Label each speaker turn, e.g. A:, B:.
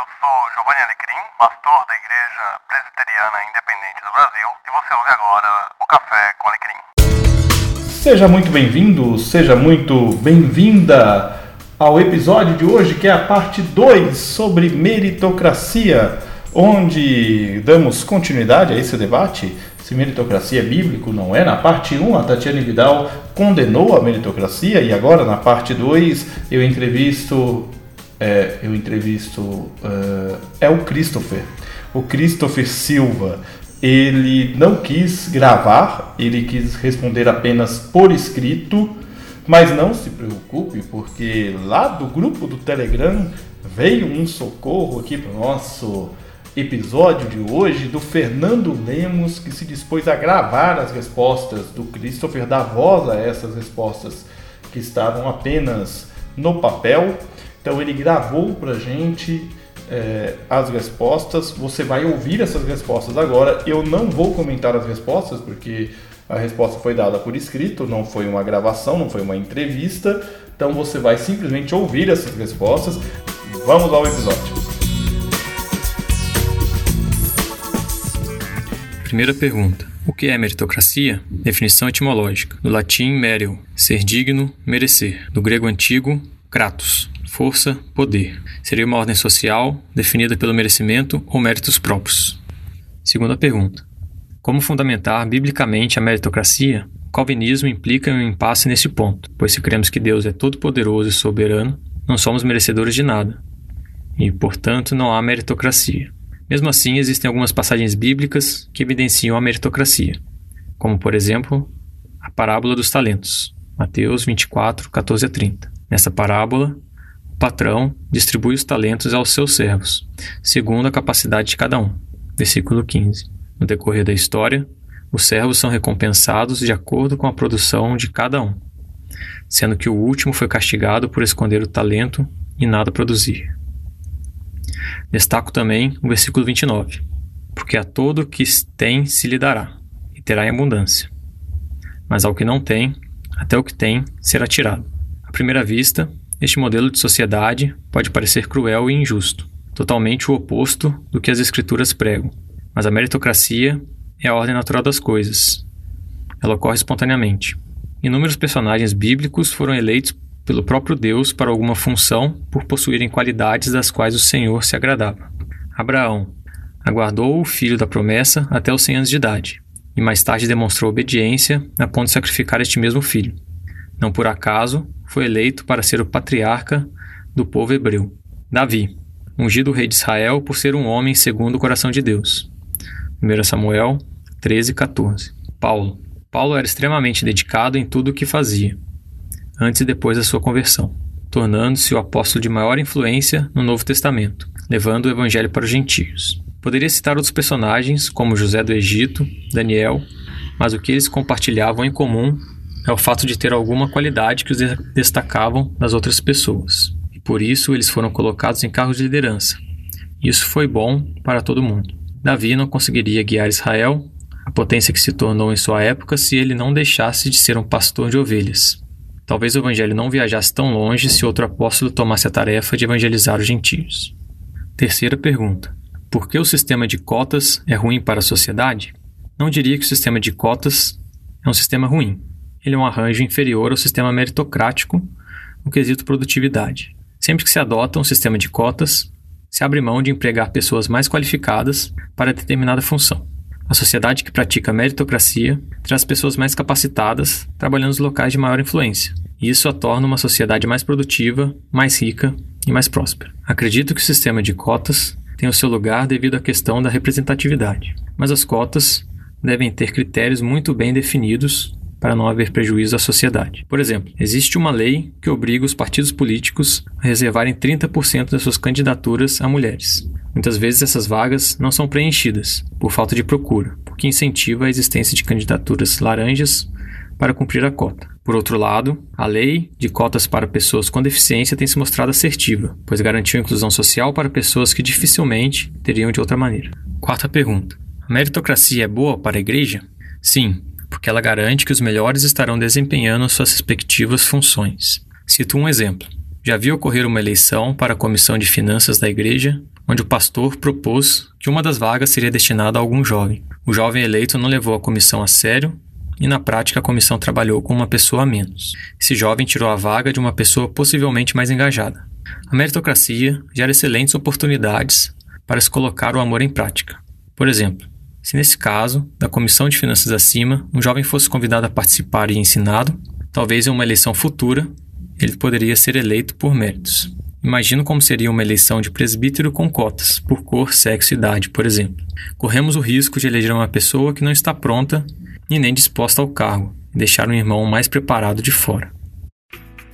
A: eu sou Giovanni Alecrim, pastor da Igreja Presbiteriana Independente do Brasil, e você ouve agora o Café com Alecrim.
B: Seja muito bem-vindo, seja muito bem-vinda ao episódio de hoje, que é a parte 2 sobre meritocracia, onde damos continuidade a esse debate se meritocracia é bíblico, não é. Na parte 1, a Tatiane Vidal condenou a meritocracia e agora na parte 2 eu entrevisto é, eu entrevisto uh, é o Christopher, o Christopher Silva. Ele não quis gravar, ele quis responder apenas por escrito, mas não se preocupe, porque lá do grupo do Telegram veio um socorro aqui para o nosso episódio de hoje do Fernando Lemos, que se dispôs a gravar as respostas do Christopher, dar voz a essas respostas que estavam apenas no papel. Então ele gravou para gente é, as respostas. Você vai ouvir essas respostas agora. Eu não vou comentar as respostas porque a resposta foi dada por escrito, não foi uma gravação, não foi uma entrevista. Então você vai simplesmente ouvir essas respostas. Vamos ao episódio.
C: Primeira pergunta. O que é meritocracia? Definição etimológica. Do latim mereo, ser digno, merecer. Do grego antigo, kratos, força, poder. Seria uma ordem social definida pelo merecimento ou méritos próprios. Segunda pergunta. Como fundamentar biblicamente a meritocracia? O calvinismo implica um impasse nesse ponto, pois se cremos que Deus é todo-poderoso e soberano, não somos merecedores de nada. E, portanto, não há meritocracia. Mesmo assim, existem algumas passagens bíblicas que evidenciam a meritocracia, como, por exemplo, a parábola dos talentos, Mateus 24, 14 a 30. Nessa parábola, patrão distribui os talentos aos seus servos, segundo a capacidade de cada um. Versículo 15. No decorrer da história, os servos são recompensados de acordo com a produção de cada um, sendo que o último foi castigado por esconder o talento e nada produzir. Destaco também o versículo 29. Porque a todo que tem se lhe dará, e terá em abundância. Mas ao que não tem, até o que tem será tirado. À primeira vista, este modelo de sociedade pode parecer cruel e injusto, totalmente o oposto do que as Escrituras pregam. Mas a meritocracia é a ordem natural das coisas. Ela ocorre espontaneamente. Inúmeros personagens bíblicos foram eleitos pelo próprio Deus para alguma função por possuírem qualidades das quais o Senhor se agradava. Abraão aguardou o filho da promessa até os 100 anos de idade, e mais tarde demonstrou obediência a ponto de sacrificar este mesmo filho. Não por acaso foi eleito para ser o patriarca do povo hebreu. Davi, ungido rei de Israel por ser um homem segundo o coração de Deus. 1 Samuel 13, 14. Paulo. Paulo era extremamente dedicado em tudo o que fazia antes e depois da sua conversão, tornando-se o apóstolo de maior influência no Novo Testamento, levando o evangelho para os gentios. Poderia citar outros personagens, como José do Egito, Daniel, mas o que eles compartilhavam em comum é o fato de ter alguma qualidade que os destacavam das outras pessoas. E por isso eles foram colocados em cargos de liderança. Isso foi bom para todo mundo. Davi não conseguiria guiar Israel, a potência que se tornou em sua época, se ele não deixasse de ser um pastor de ovelhas. Talvez o evangelho não viajasse tão longe se outro apóstolo tomasse a tarefa de evangelizar os gentios. Terceira pergunta: Por que o sistema de cotas é ruim para a sociedade? Não diria que o sistema de cotas é um sistema ruim. Ele é um arranjo inferior ao sistema meritocrático no quesito produtividade. Sempre que se adota um sistema de cotas, se abre mão de empregar pessoas mais qualificadas para determinada função. A sociedade que pratica meritocracia traz pessoas mais capacitadas trabalhando nos locais de maior influência. E isso a torna uma sociedade mais produtiva, mais rica e mais próspera. Acredito que o sistema de cotas tem o seu lugar devido à questão da representatividade, mas as cotas devem ter critérios muito bem definidos para não haver prejuízo à sociedade. Por exemplo, existe uma lei que obriga os partidos políticos a reservarem 30% das suas candidaturas a mulheres. Muitas vezes essas vagas não são preenchidas por falta de procura, o que incentiva a existência de candidaturas laranjas para cumprir a cota. Por outro lado, a lei de cotas para pessoas com deficiência tem se mostrado assertiva, pois garantiu inclusão social para pessoas que dificilmente teriam de outra maneira. Quarta pergunta: A meritocracia é boa para a igreja? Sim, porque ela garante que os melhores estarão desempenhando suas respectivas funções. Cito um exemplo. Já vi ocorrer uma eleição para a comissão de finanças da igreja onde o pastor propôs que uma das vagas seria destinada a algum jovem. O jovem eleito não levou a comissão a sério e, na prática, a comissão trabalhou com uma pessoa a menos. Esse jovem tirou a vaga de uma pessoa possivelmente mais engajada. A meritocracia gera excelentes oportunidades para se colocar o amor em prática. Por exemplo, se nesse caso, da comissão de finanças acima, um jovem fosse convidado a participar e ensinado, talvez em uma eleição futura, ele poderia ser eleito por méritos. Imagino como seria uma eleição de presbítero com cotas, por cor, sexo e idade, por exemplo. Corremos o risco de eleger uma pessoa que não está pronta e nem disposta ao cargo, e deixar um irmão mais preparado de fora.